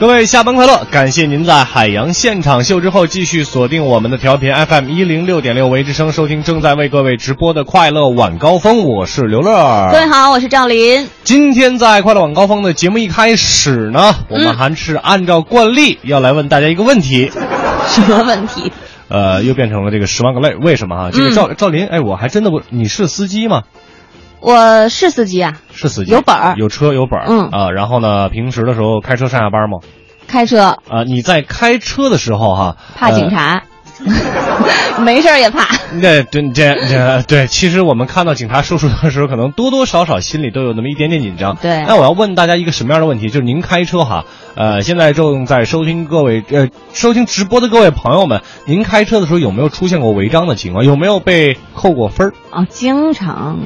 各位下班快乐！感谢您在海洋现场秀之后继续锁定我们的调频 FM 一零六点六维之声，收听正在为各位直播的快乐晚高峰。我是刘乐。各位好，我是赵林。今天在快乐晚高峰的节目一开始呢，我们还是按照惯例要来问大家一个问题。什么问题？呃，又变成了这个十万个泪，为什么啊？这个赵赵林，哎，我还真的不，你是司机吗？我是司机啊，是司机，有本儿，有车有本儿，嗯。啊，然后呢，平时的时候开车上下班吗？开车。啊，你在开车的时候哈，怕警察，没事儿也怕。那对这这对，其实我们看到警察叔叔的时候，可能多多少少心里都有那么一点点紧张。对那我要问大家一个什么样的问题？就是您开车哈，呃，现在正在收听各位呃收听直播的各位朋友们，您开车的时候有没有出现过违章的情况？有没有被扣过分儿？哦，经常。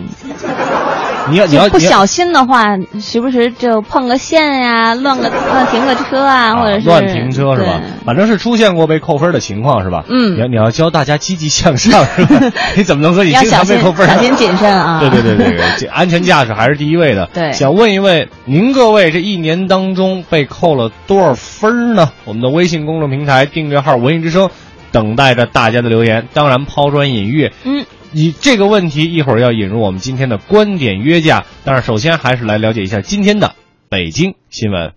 你要你要不小心的话，时不时就碰个线呀，乱个乱停个车啊，或者是乱停车是吧？反正是出现过被扣分的情况是吧？嗯你要你要教大家积极向上是吧？你怎么能说你经常被扣分呢小心谨慎啊。对对对对对，安全驾驶还是第一位的。对想问一问您各位，这一年当中被扣了多少分呢？我们的微信公众平台订阅号“文艺之声”等待着大家的留言。当然，抛砖引玉，嗯，你这个问题一会儿要引入我们今天的观点约架。但是首先还是来了解一下今天的北京新闻。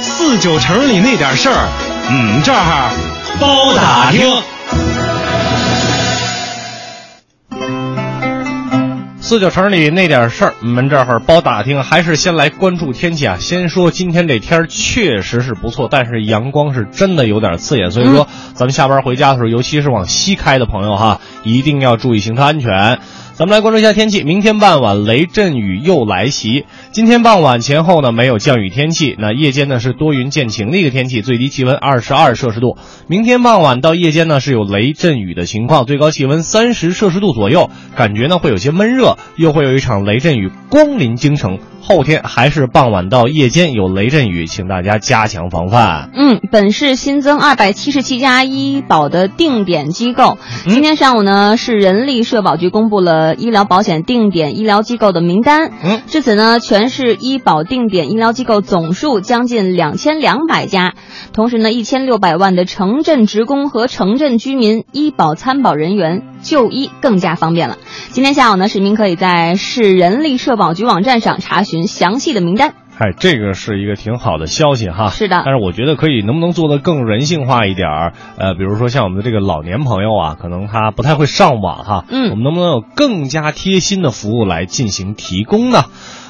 四九城里那点事儿，嗯，这儿包打听。四九城里那点事儿，我们这会儿包打听，还是先来关注天气啊。先说今天这天儿确实是不错，但是阳光是真的有点刺眼，所以说咱们下班回家的时候，尤其是往西开的朋友哈，一定要注意行车安全。咱们来关注一下天气，明天傍晚雷阵雨又来袭。今天傍晚前后呢没有降雨天气，那夜间呢是多云见晴的一个天气，最低气温二十二摄氏度。明天傍晚到夜间呢是有雷阵雨的情况，最高气温三十摄氏度左右，感觉呢会有些闷热，又会有一场雷阵雨光临京城。后天还是傍晚到夜间有雷阵雨，请大家加强防范。嗯，本市新增二百七十七家医保的定点机构。嗯今天上午呢，市人力社保局公布了医疗保险定点医疗机构的名单。嗯，至此呢，全市医保定点医疗机构总数将近两千两百家。同时呢，一千六百万的城镇职工和城镇居民医保参保人员就医更加方便了。今天下午呢，市民可以在市人力社保局网站上查询详细的名单。哎，这个是一个挺好的消息哈。是的但是我觉得可以能不能做得更人性化一点儿？呃，比如说像我们的这个老年朋友啊，可能他不太会上网哈。嗯我们能不能有更加贴心的服务来进行提供呢？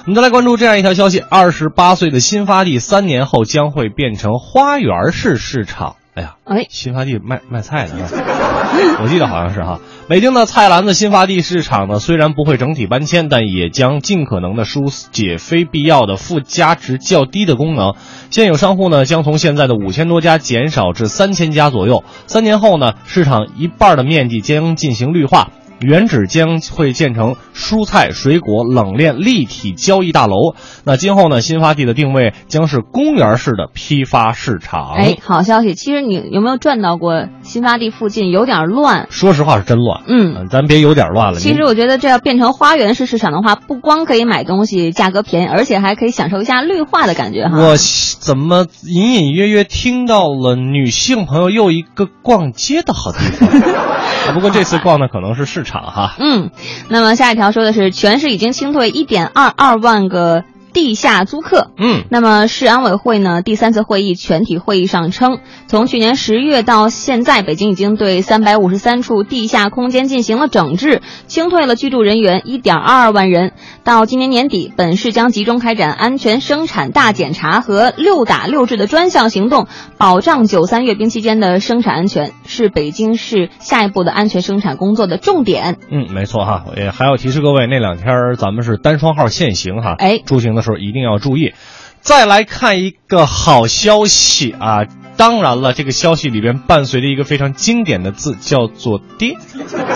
我们再来关注这样一条消息：二十八岁的新发地三年后将会变成花园式市场。哎呀，哎，新发地卖卖菜的呢，我记得好像是哈。北京的菜篮子新发地市场呢，虽然不会整体搬迁，但也将尽可能的疏解非必要的附加值较低的功能。现有商户呢，将从现在的五千多家减少至三千家左右。三年后呢，市场一半的面积将进行绿化。原址将会建成蔬菜、水果冷链立体交易大楼。那今后呢，新发地的定位将是公园式的批发市场。哎，好消息！其实你有没有转到过新发地附近？有点乱。说实话是真乱。嗯，咱别有点乱了。其实我觉得这要变成花园式市场的话，不光可以买东西价格便宜，而且还可以享受一下绿化的感觉哈。我怎么隐隐约约听到了女性朋友又一个逛街的好地方？啊 不过这次逛的可能是市场哈。嗯，那么下一条说的是，全市已经清退一点二二万个地下租客。嗯，那么市安委会呢第三次会议全体会议上称，从去年十月到现在，北京已经对三百五十三处地下空间进行了整治，清退了居住人员一点二二万人。到今年年底，本市将集中开展安全生产大检查和六打六治的专项行动，保障九三阅兵期间的生产安全，是北京市下一步的安全生产工作的重点。嗯，没错哈，也还要提示各位，那两天咱们是单双号限行哈，哎出行的时候一定要注意。再来看一个好消息啊，当然了，这个消息里边伴随着一个非常经典的字，叫做跌。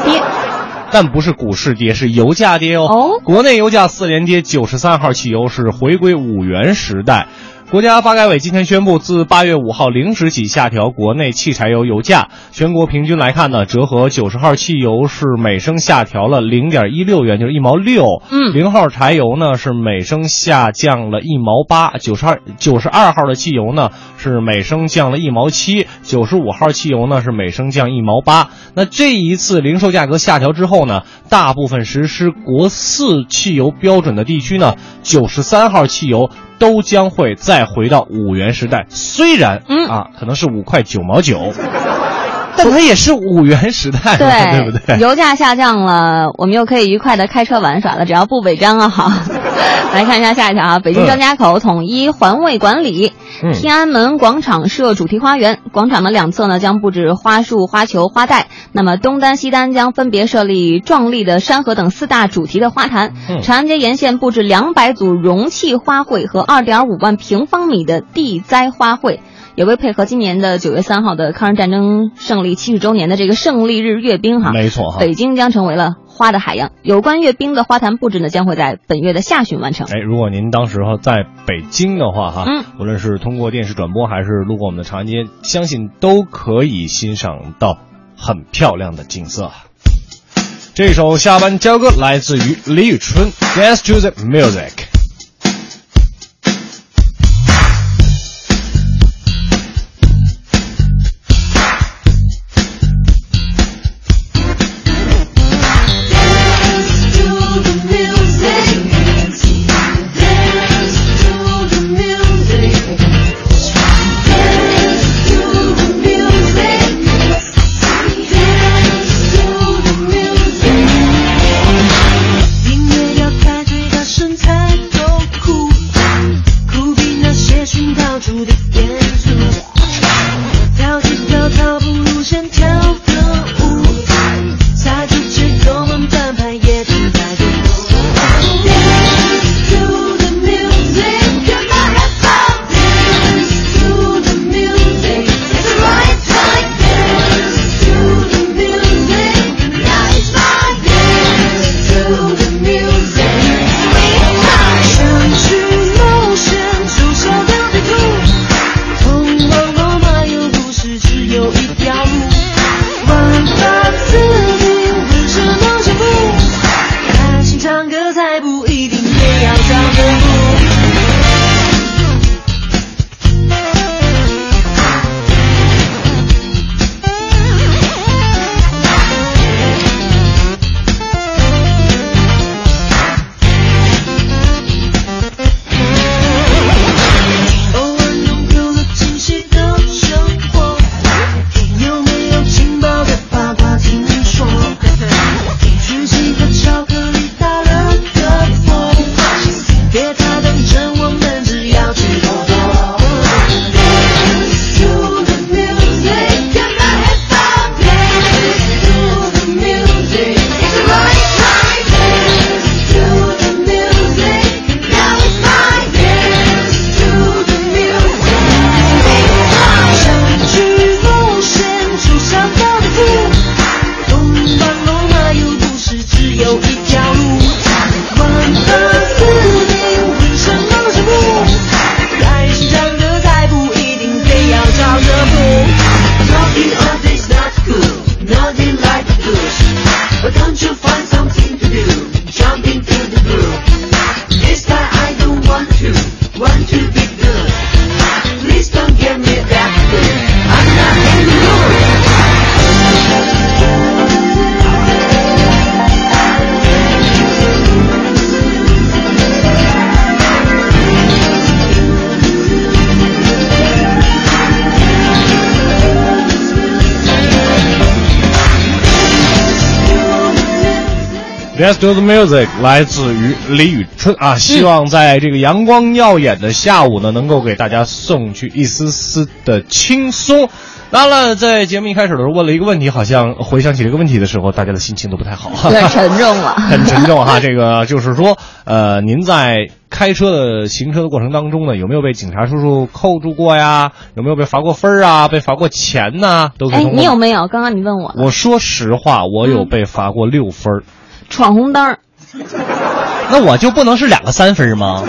跌，但不是股市跌，是油价跌哦。哦国内油价四连跌，九十三号汽油是回归五元时代。国家发改委今天宣布，自八月五号零时起下调国内汽柴油油价。全国平均来看呢，折合九十号汽油是每升下调了零点一六元，就是一毛六。嗯零号柴油呢是每升下降了一毛八，九十二九十二号的汽油呢是每升降了一毛七，九十五号汽油呢是每升降一毛八。那这一次零售价格下调之后呢，大部分实施国四汽油标准的地区呢，九十三号汽油都将会再回到五元时代。虽然嗯啊，可能是五块九毛九，但它也是五元时代对，对不对？油价下降了，我们又可以愉快的开车玩耍了，只要不违章啊！好，来看一下下一条啊，北京张家口统一环卫管理。嗯天安门广场设主题花园，广场的两侧呢将布置花束、花球、花带。那么东单、西单将分别设立壮丽的山河等四大主题的花坛。嗯长安街沿线布置两百组容器花卉和二点五万平方米的地栽花卉。也为配合今年的九月三号的抗日战争胜利七十周年的这个胜利日阅兵哈，没错哈。北京将成为了花的海洋。有关阅兵的花坛布置呢，将会在本月的下旬完成。哎，如果您当时候在北京的话，哈，嗯，无论是通过电视转播还是路过我们的长安街，相信都可以欣赏到很漂亮的景色。这首下班交歌来自于李宇春，《Dance to the Music》。Let's do the music，来自于李宇春啊，希望在这个阳光耀眼的下午呢，能够给大家送去一丝丝的轻松。当然了，在节目一开始的时候问了一个问题，好像回想起这个问题的时候，大家的心情都不太好，很沉重了，很沉重哈。这个就是说，呃，您在开车的行车的过程当中呢，有没有被警察叔叔扣住过呀？有没有被罚过分啊？被罚过钱呐？都可以。哎，你有没有？刚刚你问我，我说实话，我有被罚过六分。闯红灯，那我就不能是两个三分吗？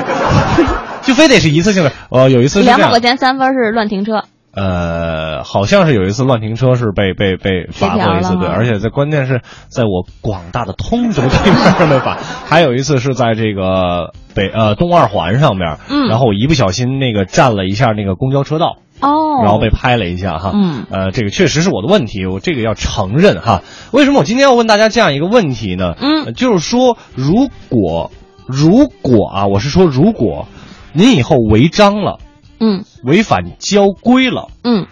就非得是一次性的？呃，有一次两百块钱三分是乱停车。呃，好像是有一次乱停车是被被被罚过一次，对，而且在关键是在我广大的通州地方上被罚，还有一次是在这个北呃东二环上面，嗯，然后我一不小心那个占了一下那个公交车道，哦，然后被拍了一下哈，嗯，呃，这个确实是我的问题，我这个要承认哈。为什么我今天要问大家这样一个问题呢？嗯，就是说如果如果啊，我是说如果您以后违章了。嗯，违反交规了，嗯，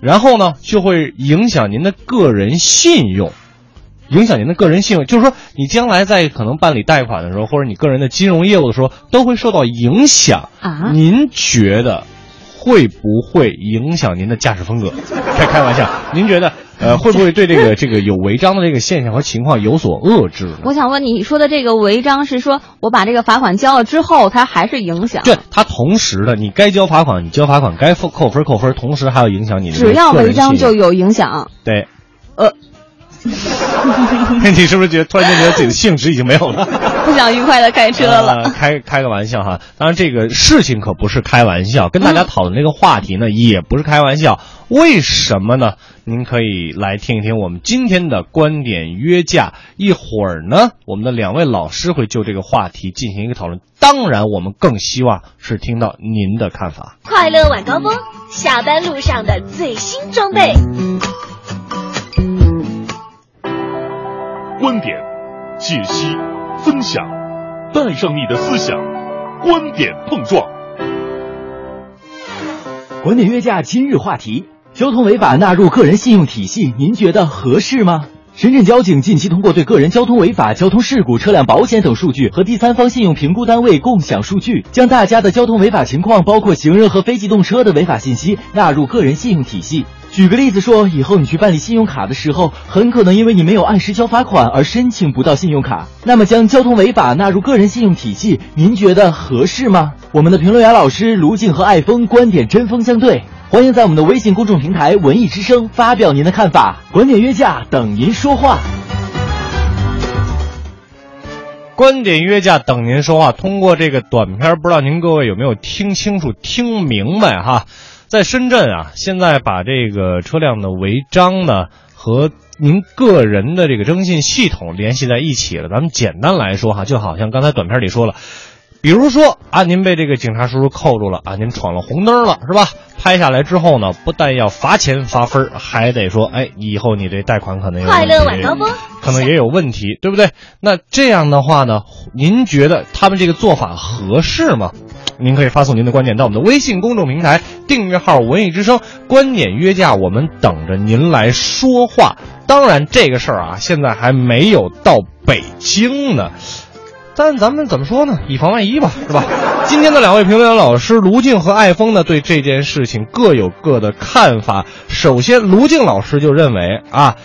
然后呢，就会影响您的个人信用，影响您的个人信用，就是说，你将来在可能办理贷款的时候，或者你个人的金融业务的时候，都会受到影响啊。您觉得会不会影响您的驾驶风格？开开玩笑，您觉得？呃，会不会对这个 这个有违章的这个现象和情况有所遏制？我想问，你说的这个违章是说我把这个罚款交了之后，它还是影响？对，它同时的，你该交罚款，你交罚款；该扣扣分扣分，同时还要影响你的。只要违章就有影响。对，呃。你是不是觉得突然间觉得自己的兴致已经没有了？不想愉快的开车了？开开个玩笑哈，当然这个事情可不是开玩笑，跟大家讨论这个话题呢也不是开玩笑。为什么呢？您可以来听一听我们今天的观点约架。一会儿呢，我们的两位老师会就这个话题进行一个讨论。当然，我们更希望是听到您的看法。快乐晚高峰，下班路上的最新装备。观点、解析、分享，带上你的思想，观点碰撞。观点约架今日话题：交通违法纳入个人信用体系，您觉得合适吗？深圳交警近期通过对个人交通违法、交通事故、车辆保险等数据和第三方信用评估单位共享数据，将大家的交通违法情况，包括行人和非机动车的违法信息，纳入个人信用体系。举个例子说，以后你去办理信用卡的时候，很可能因为你没有按时交罚款而申请不到信用卡。那么，将交通违法纳入个人信用体系，您觉得合适吗？我们的评论员老师卢静和爱峰观点针锋相对，欢迎在我们的微信公众平台“文艺之声”发表您的看法。观点约架，等您说话。观点约架，等您说话。通过这个短片，不知道您各位有没有听清楚、听明白哈？在深圳啊，现在把这个车辆的违章呢和您个人的这个征信系统联系在一起了。咱们简单来说哈，就好像刚才短片里说了，比如说啊，您被这个警察叔叔扣住了啊，您闯了红灯了是吧？拍下来之后呢，不但要罚钱罚分，还得说，哎，以后你这贷款可能有快乐晚高峰，可能也有问题，对不对？那这样的话呢，您觉得他们这个做法合适吗？您可以发送您的观点到我们的微信公众平台订阅号“文艺之声”，观点约架，我们等着您来说话。当然，这个事儿啊，现在还没有到北京呢，但咱们怎么说呢？以防万一吧，是吧？今天的两位评论员老师卢静和艾峰呢，对这件事情各有各的看法。首先，卢静老师就认为啊，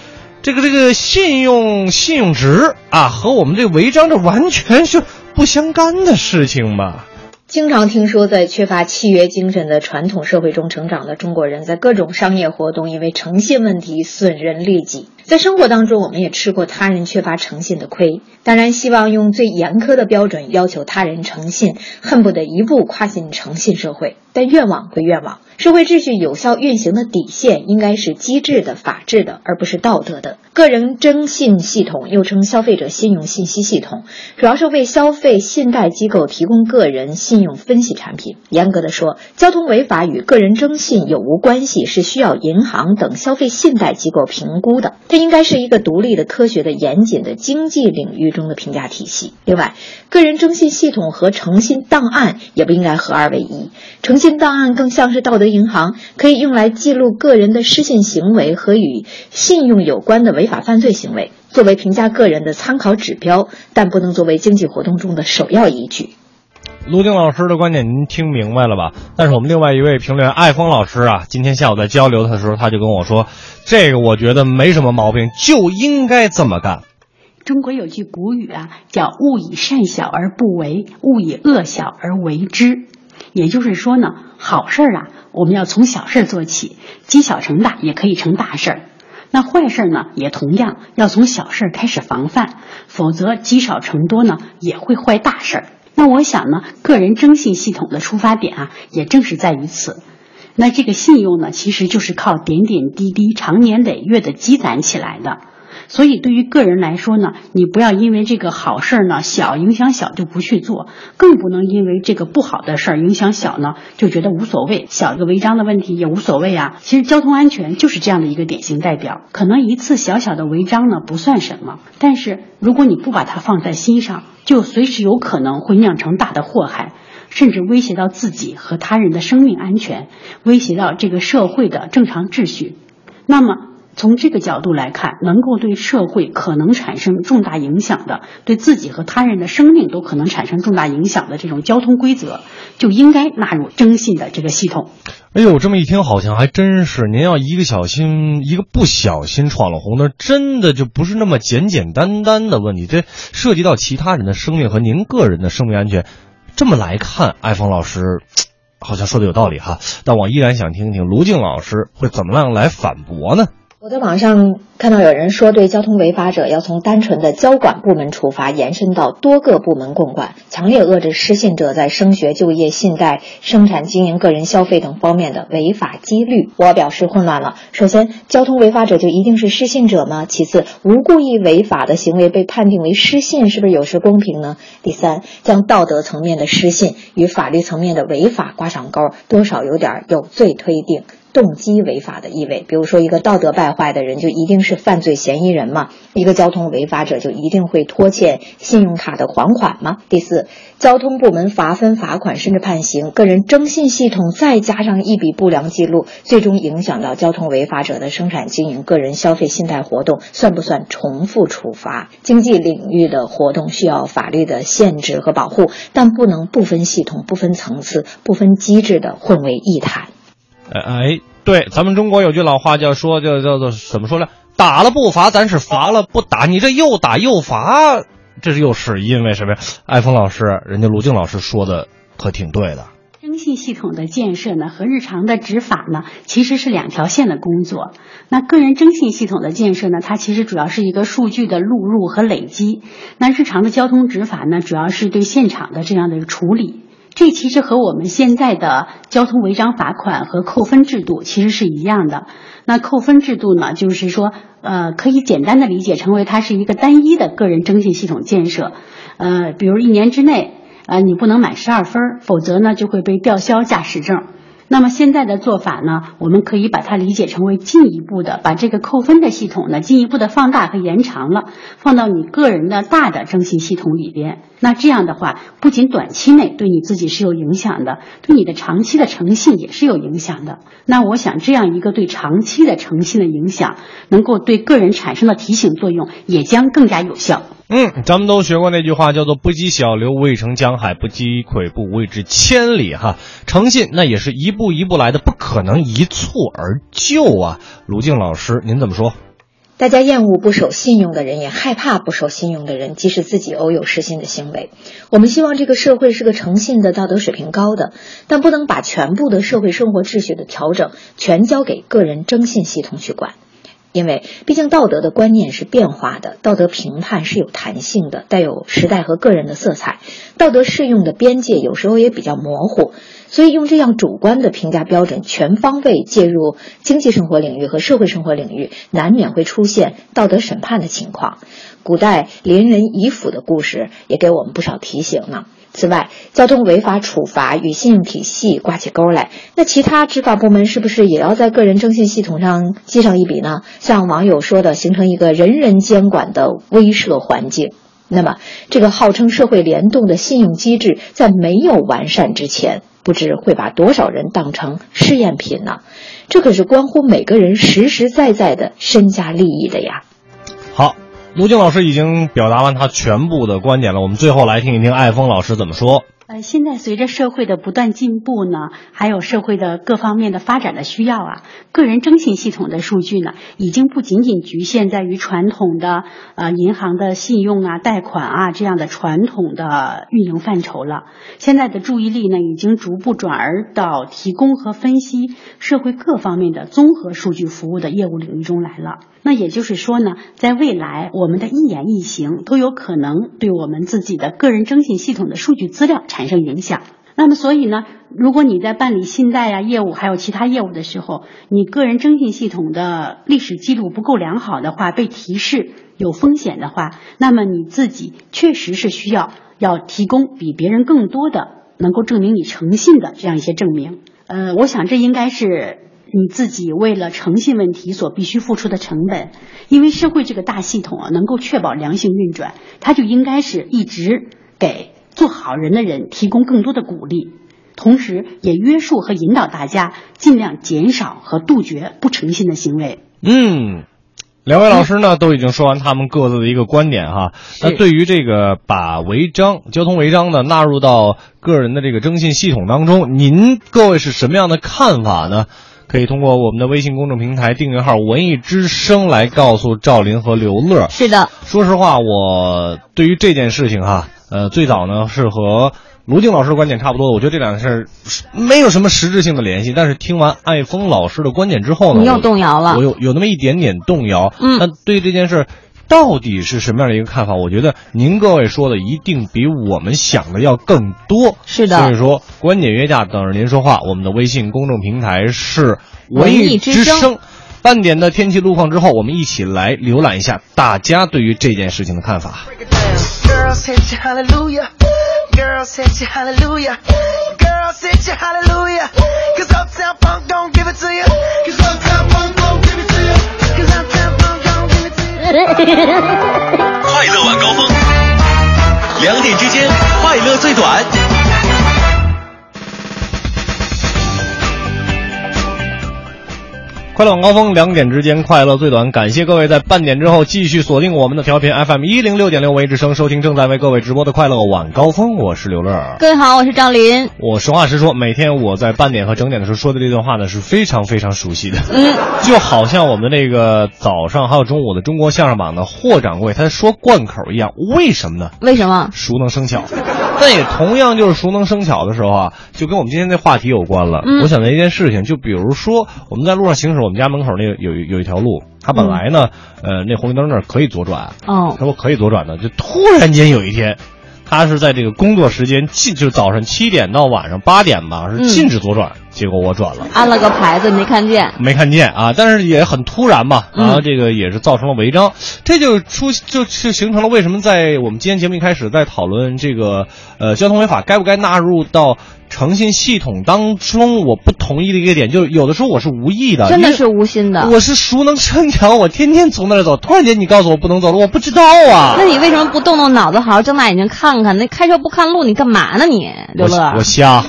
这个这个信用信用值啊，和我们这违章这完全是不相干的事情嘛。经常听说，在缺乏契约精神的传统社会中成长的中国人，在各种商业活动因为诚信问题损人利己。在生活当中，我们也吃过他人缺乏诚信的亏。当然，希望用最严苛的标准要求他人诚信，恨不得一步跨进诚信社会。但愿望归愿望，社会秩序有效运行的底线应该是机制的、法治的，而不是道德的。个人征信系统又称消费者信用信息系统，主要是为消费信贷机构提供个人信用分析产品。严格的说，交通违法与个人征信有无关系，是需要银行等消费信贷机构评估的。但应该是一个独立的、科学的、严谨的经济领域中的评价体系。另外，个人征信系统和诚信档案也不应该合二为一。诚信档案更像是道德银行，可以用来记录个人的失信行为和与信用有关的违法犯罪行为，作为评价个人的参考指标，但不能作为经济活动中的首要依据。卢丁老师的观点您听明白了吧？但是我们另外一位评论员艾峰老师啊，今天下午在交流的时候，他就跟我说，这个我觉得没什么毛病，就应该这么干。中国有句古语啊，叫“勿以善小而不为，勿以恶小而为之”。也就是说呢，好事儿啊，我们要从小事做起，积小成大也可以成大事儿。那坏事呢，也同样要从小事开始防范，否则积少成多呢，也会坏大事儿。那我想呢，个人征信系统的出发点啊，也正是在于此。那这个信用呢，其实就是靠点点滴滴、长年累月的积攒起来的。所以，对于个人来说呢，你不要因为这个好事儿呢小影响小就不去做，更不能因为这个不好的事儿影响小呢就觉得无所谓，小一个违章的问题也无所谓啊。其实交通安全就是这样的一个典型代表。可能一次小小的违章呢不算什么，但是如果你不把它放在心上，就随时有可能会酿成大的祸害，甚至威胁到自己和他人的生命安全，威胁到这个社会的正常秩序。那么。从这个角度来看，能够对社会可能产生重大影响的，对自己和他人的生命都可能产生重大影响的这种交通规则，就应该纳入征信的这个系统。哎呦，这么一听好像还真是。您要一个小心，一个不小心闯了红灯，真的就不是那么简简单单的问题，这涉及到其他人的生命和您个人的生命安全。这么来看，艾峰老师好像说的有道理哈，但我依然想听听卢静老师会怎么样来反驳呢？我在网上看到有人说，对交通违法者要从单纯的交管部门处罚，延伸到多个部门共管，强烈遏制失信者在升学、就业、信贷、生产经营、个人消费等方面的违法几率。我表示混乱了。首先，交通违法者就一定是失信者吗？其次，无故意违法的行为被判定为失信，是不是有失公平呢？第三，将道德层面的失信与法律层面的违法挂上钩，多少有点有罪推定。动机违法的意味，比如说一个道德败坏的人就一定是犯罪嫌疑人吗？一个交通违法者就一定会拖欠信用卡的还款吗？第四，交通部门罚分、罚款甚至判刑，个人征信系统再加上一笔不良记录，最终影响到交通违法者的生产经营、个人消费、信贷活动，算不算重复处罚？经济领域的活动需要法律的限制和保护，但不能不分系统、不分层次、不分机制的混为一谈。哎，对，咱们中国有句老话叫说，叫叫做怎么说呢？打了不罚，咱是罚了不打。你这又打又罚，这是又是因为什么呀？艾峰老师，人家卢静老师说的可挺对的。征信系统的建设呢，和日常的执法呢，其实是两条线的工作。那个人征信系统的建设呢，它其实主要是一个数据的录入和累积。那日常的交通执法呢，主要是对现场的这样的一个处理。这其实和我们现在的交通违章罚款和扣分制度其实是一样的。那扣分制度呢，就是说，呃，可以简单的理解成为它是一个单一的个人征信系统建设。呃，比如一年之内，呃，你不能满十二分，否则呢就会被吊销驾驶证。那么现在的做法呢，我们可以把它理解成为进一步的把这个扣分的系统呢进一步的放大和延长了，放到你个人的大的征信系统里边。那这样的话，不仅短期内对你自己是有影响的，对你的长期的诚信也是有影响的。那我想，这样一个对长期的诚信的影响，能够对个人产生的提醒作用，也将更加有效。嗯，咱们都学过那句话，叫做“不积小流，未成江海；不积跬步，未至千里”。哈，诚信那也是一步一步来的，不可能一蹴而就啊。卢静老师，您怎么说？大家厌恶不守信用的人，也害怕不守信用的人，即使自己偶有失信的行为。我们希望这个社会是个诚信的、道德水平高的，但不能把全部的社会生活秩序的调整全交给个人征信系统去管。因为毕竟道德的观念是变化的，道德评判是有弹性的，带有时代和个人的色彩，道德适用的边界有时候也比较模糊，所以用这样主观的评价标准全方位介入经济生活领域和社会生活领域，难免会出现道德审判的情况。古代邻人遗辅的故事也给我们不少提醒呢。此外，交通违法处罚与信用体系挂起钩来，那其他执法部门是不是也要在个人征信系统上记上一笔呢？像网友说的，形成一个人人监管的威慑环境。那么，这个号称社会联动的信用机制，在没有完善之前，不知会把多少人当成试验品呢？这可是关乎每个人实实在在的身家利益的呀。好，卢静老师已经表达完他全部的观点了，我们最后来听一听爱峰老师怎么说。呃，现在随着社会的不断进步呢，还有社会的各方面的发展的需要啊，个人征信系统的数据呢，已经不仅仅局限在于传统的呃银行的信用啊、贷款啊这样的传统的运营范畴了。现在的注意力呢，已经逐步转而到提供和分析社会各方面的综合数据服务的业务领域中来了。那也就是说呢，在未来，我们的一言一行都有可能对我们自己的个人征信系统的数据资料产产生影响。那么，所以呢，如果你在办理信贷啊业务，还有其他业务的时候，你个人征信系统的历史记录不够良好的话，被提示有风险的话，那么你自己确实是需要要提供比别人更多的能够证明你诚信的这样一些证明。呃，我想这应该是。你自己为了诚信问题所必须付出的成本，因为社会这个大系统啊，能够确保良性运转，它就应该是一直给做好人的人提供更多的鼓励，同时也约束和引导大家尽量减少和杜绝不诚信的行为。嗯，两位老师呢都已经说完他们各自的一个观点哈。那对于这个把违章、交通违章呢纳入到个人的这个征信系统当中，您各位是什么样的看法呢？可以通过我们的微信公众平台订阅号“文艺之声”来告诉赵林和刘乐。是的，说实话，我对于这件事情哈，呃，最早呢是和卢静老师的观点差不多的。我觉得这两件事儿没有什么实质性的联系。但是听完艾峰老师的观点之后呢，你又动摇了。我有有那么一点点动摇。嗯，那对于这件事。到底是什么样的一个看法？我觉得您各位说的一定比我们想的要更多。是的，所以说观点约架等着您说话。我们的微信公众平台是文艺之声。半点的天气路况之后，我们一起来浏览一下大家对于这件事情的看法。快乐晚高峰，两点之间，快乐最短。快乐晚高峰，两点之间快乐最短。感谢各位在半点之后继续锁定我们的调频 FM 一零六点六维之声，收听正在为各位直播的快乐晚高峰。我是刘乐，各位好，我是赵林。我实话实说，每天我在半点和整点的时候说的这段话呢，是非常非常熟悉的。嗯，就好像我们那个早上还有中午的中国相声榜的霍掌柜，他说贯口一样。为什么呢？为什么？熟能生巧。但也同样就是熟能生巧的时候啊，就跟我们今天这话题有关了。嗯，我想到一件事情，就比如说我们在路上行驶，我们家门口那个有有一条路，它本来呢，呃，那红绿灯那儿可以左转。哦，他说可以左转的，就突然间有一天，他是在这个工作时间禁，就是早上七点到晚上八点吧，是禁止左转。结果我转了，安了个牌子没看见，没看见啊，但是也很突然嘛，然后这个也是造成了违章，这就出就就形成了为什么在我们今天节目一开始在讨论这个呃交通违法该不该纳入到诚信系统当中，我不同意的一个点，就是有的时候我是无意的，真的是无心的，我是熟能生巧，我天天从那儿走，突然间你告诉我不能走了，我不知道啊，那你为什么不动动脑子，好好睁大眼睛看看？那开车不看路，你干嘛呢你？刘乐，我瞎，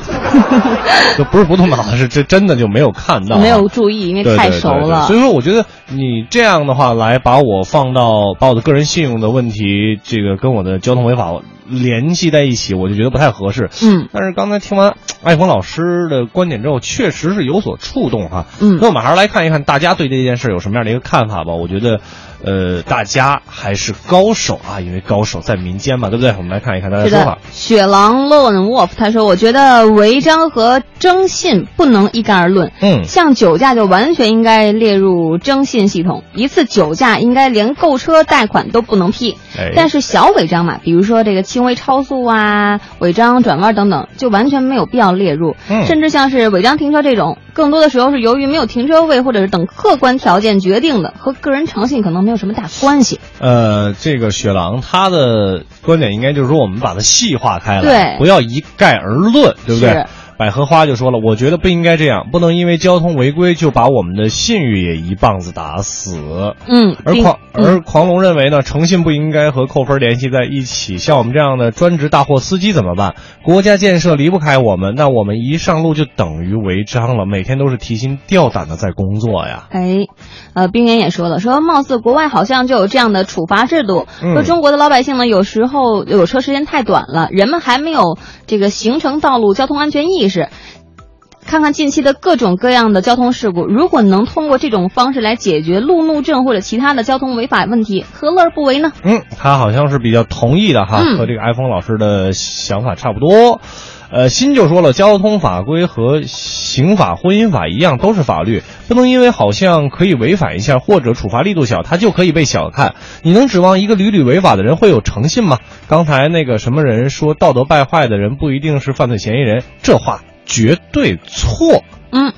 就不是不动。是这真的就没有看到，没有注意，因为太熟了。所以说，我觉得你这样的话来把我放到把我的个人信用的问题，这个跟我的交通违法联系在一起，我就觉得不太合适。嗯，但是刚才听完艾峰老师的观点之后，确实是有所触动哈。嗯，那我们还是来看一看大家对这件事有什么样的一个看法吧。我觉得。呃，大家还是高手啊，因为高手在民间嘛，对不对？我们来看一看大家说法。雪狼 Lone Wolf 他说：“我觉得违章和征信不能一概而论。嗯，像酒驾就完全应该列入征信系统，一次酒驾应该连购车贷款都不能批。但是小违章嘛，比如说这个轻微超速啊、违章转弯等等，就完全没有必要列入。嗯，甚至像是违章停车这种，更多的时候是由于没有停车位或者是等客观条件决定的，和个人诚信可能没。”有什么大关系。呃，这个雪狼他的观点应该就是说，我们把它细化开来，对不要一概而论，对不对是？百合花就说了，我觉得不应该这样，不能因为交通违规就把我们的信誉也一棒子打死。嗯，而狂嗯而狂龙认为呢，诚信不应该和扣分联系在一起。像我们这样的专职大货司机怎么办？国家建设离不开我们，那我们一上路就等于违章了，每天都是提心吊胆的在工作呀。哎，呃，冰岩也说了，说貌似国外好像就有这样的处罚制度，嗯说中国的老百姓呢，有时候有车时间太短了，人们还没有这个形成道路交通安全意识。看看近期的各种各样的交通事故，如果能通过这种方式来解决路怒症或者其他的交通违法问题，何乐而不为呢？嗯，他好像是比较同意的哈，嗯和这个艾峰老师的想法差不多。呃，新就说了，交通法规和刑法、婚姻法一样，都是法律，不能因为好像可以违反一下或者处罚力度小，他就可以被小看。你能指望一个屡屡违法的人会有诚信吗？刚才那个什么人说道德败坏的人不一定是犯罪嫌疑人，这话绝对错。嗯，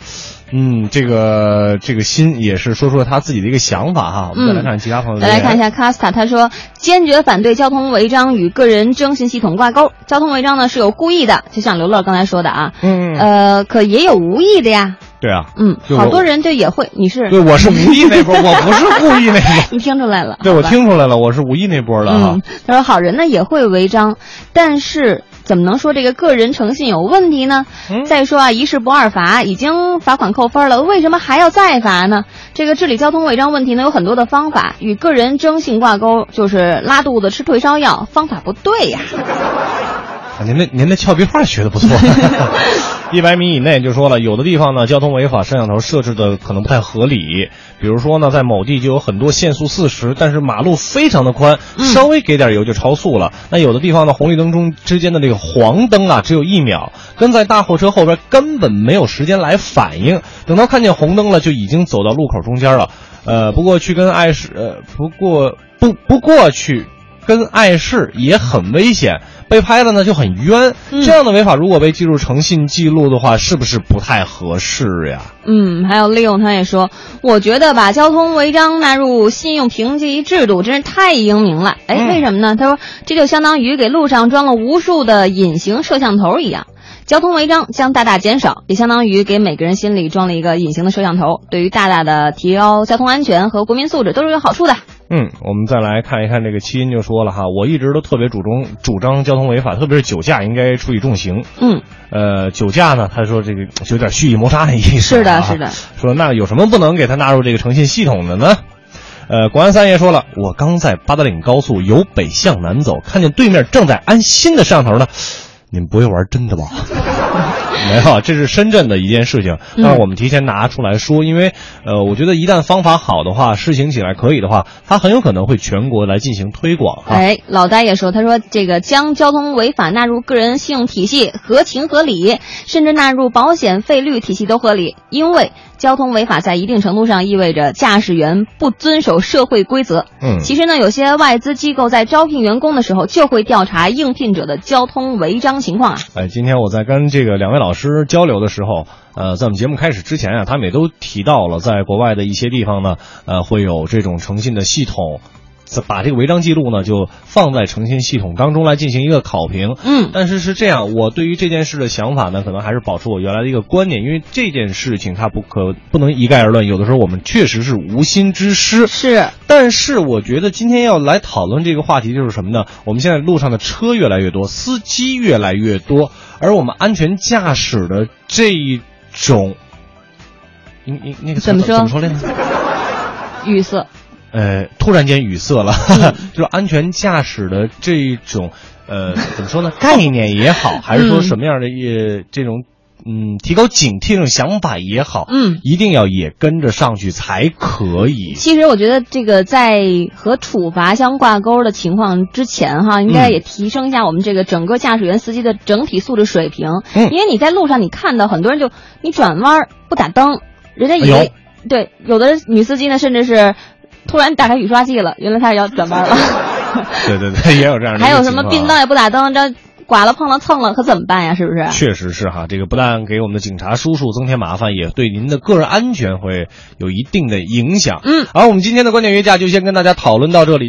嗯，这个这个心也是说出了他自己的一个想法哈。我们再来看其他朋友、再来看一下 Casta，他说坚决反对交通违章与个人征信系统挂钩。交通违章呢是有故意的，就像刘乐刚才说的啊，嗯，呃，可也有无意的呀。对啊，嗯，好多人就也会，你是对，我是无意那波，我不是故意那波。你听出来了？对，我听出来了，我是无意那波的哈嗯。，他说好人呢也会违章，但是怎么能说这个个人诚信有问题呢？嗯再说啊，一事不二罚，已经罚款扣分了，为什么还要再罚呢？这个治理交通违章问题呢，有很多的方法，与个人征信挂钩，就是拉肚子吃退烧药，方法不对呀。啊您的您的俏皮话学的不错。一百米以内就说了，有的地方呢，交通违法摄像头设置的可能不太合理。比如说呢，在某地就有很多限速四十，但是马路非常的宽，稍微给点油就超速了。那有的地方呢，红绿灯中之间的这个黄灯啊，只有一秒，跟在大货车后边根本没有时间来反应，等到看见红灯了，就已经走到路口中间了。呃，不过去跟碍事，呃，不过不不过去跟碍事也很危险，被拍了呢就很冤。这样的违法如果被记入诚信记录的话，是不是不太合适呀？嗯，还有利用他也说，我觉得把交通违章纳入信用评级制度真是太英明了。哎，嗯为什么呢？他说这就相当于给路上装了无数的隐形摄像头一样。交通违章将大大减少，也相当于给每个人心里装了一个隐形的摄像头，对于大大的提高交通安全和国民素质都是有好处的。嗯，我们再来看一看这个七音就说了哈，我一直都特别主张主张交通违法，特别是酒驾应该处以重刑。嗯，呃，酒驾呢，他说这个有点蓄意谋杀的意思、啊。是的是的。说那有什么不能给他纳入这个诚信系统的呢？呃，国安三爷说了，我刚在八达岭高速由北向南走，看见对面正在安新的摄像头呢。你们不会玩真的吧？没有，这是深圳的一件事情，但是我们提前拿出来说，因为呃，我觉得一旦方法好的话，试行起来可以的话，它很有可能会全国来进行推广哈。哎，老呆也说，他说这个将交通违法纳入个人信用体系合情合理，甚至纳入保险费率体系都合理，因为交通违法在一定程度上意味着驾驶员不遵守社会规则。嗯其实呢，有些外资机构在招聘员工的时候就会调查应聘者的交通违章情况啊。哎，今天我在跟这个两位老老师交流的时候，呃，在我们节目开始之前啊，他们也都提到了，在国外的一些地方呢，呃，会有这种诚信的系统，把这个违章记录呢就放在诚信系统当中来进行一个考评。嗯但是是这样，我对于这件事的想法呢，可能还是保持我原来的一个观点，因为这件事情它不可不能一概而论，有的时候我们确实是无心之失。是，但是我觉得今天要来讨论这个话题就是什么呢？我们现在路上的车越来越多，司机越来越多，而我们安全驾驶的这一种，你你那个怎么说怎么说来着？语塞。呃，突然间语塞了，嗯 就是安全驾驶的这种，呃，怎么说呢？概念也好，还是说嗯什么样的呃这种，嗯，提高警惕这种想法也好，嗯一定要也跟着上去才可以。其实我觉得这个在和处罚相挂钩的情况之前哈，应该嗯也提升一下我们这个整个驾驶员司机的整体素质水平。嗯因为你在路上你看到很多人就你转弯儿不打灯，人家以为、哎对，有的女司机呢甚至是突然打开雨刷器了，原来他是要转弯了。对对对，也有这样的。还有什么并道也不打灯，这刮了碰了蹭了，可怎么办呀？是不是？确实是哈，这个不但给我们的警察叔叔增添麻烦，也对您的个人安全会有一定的影响。嗯，好，我们今天的观点约架就先跟大家讨论到这里。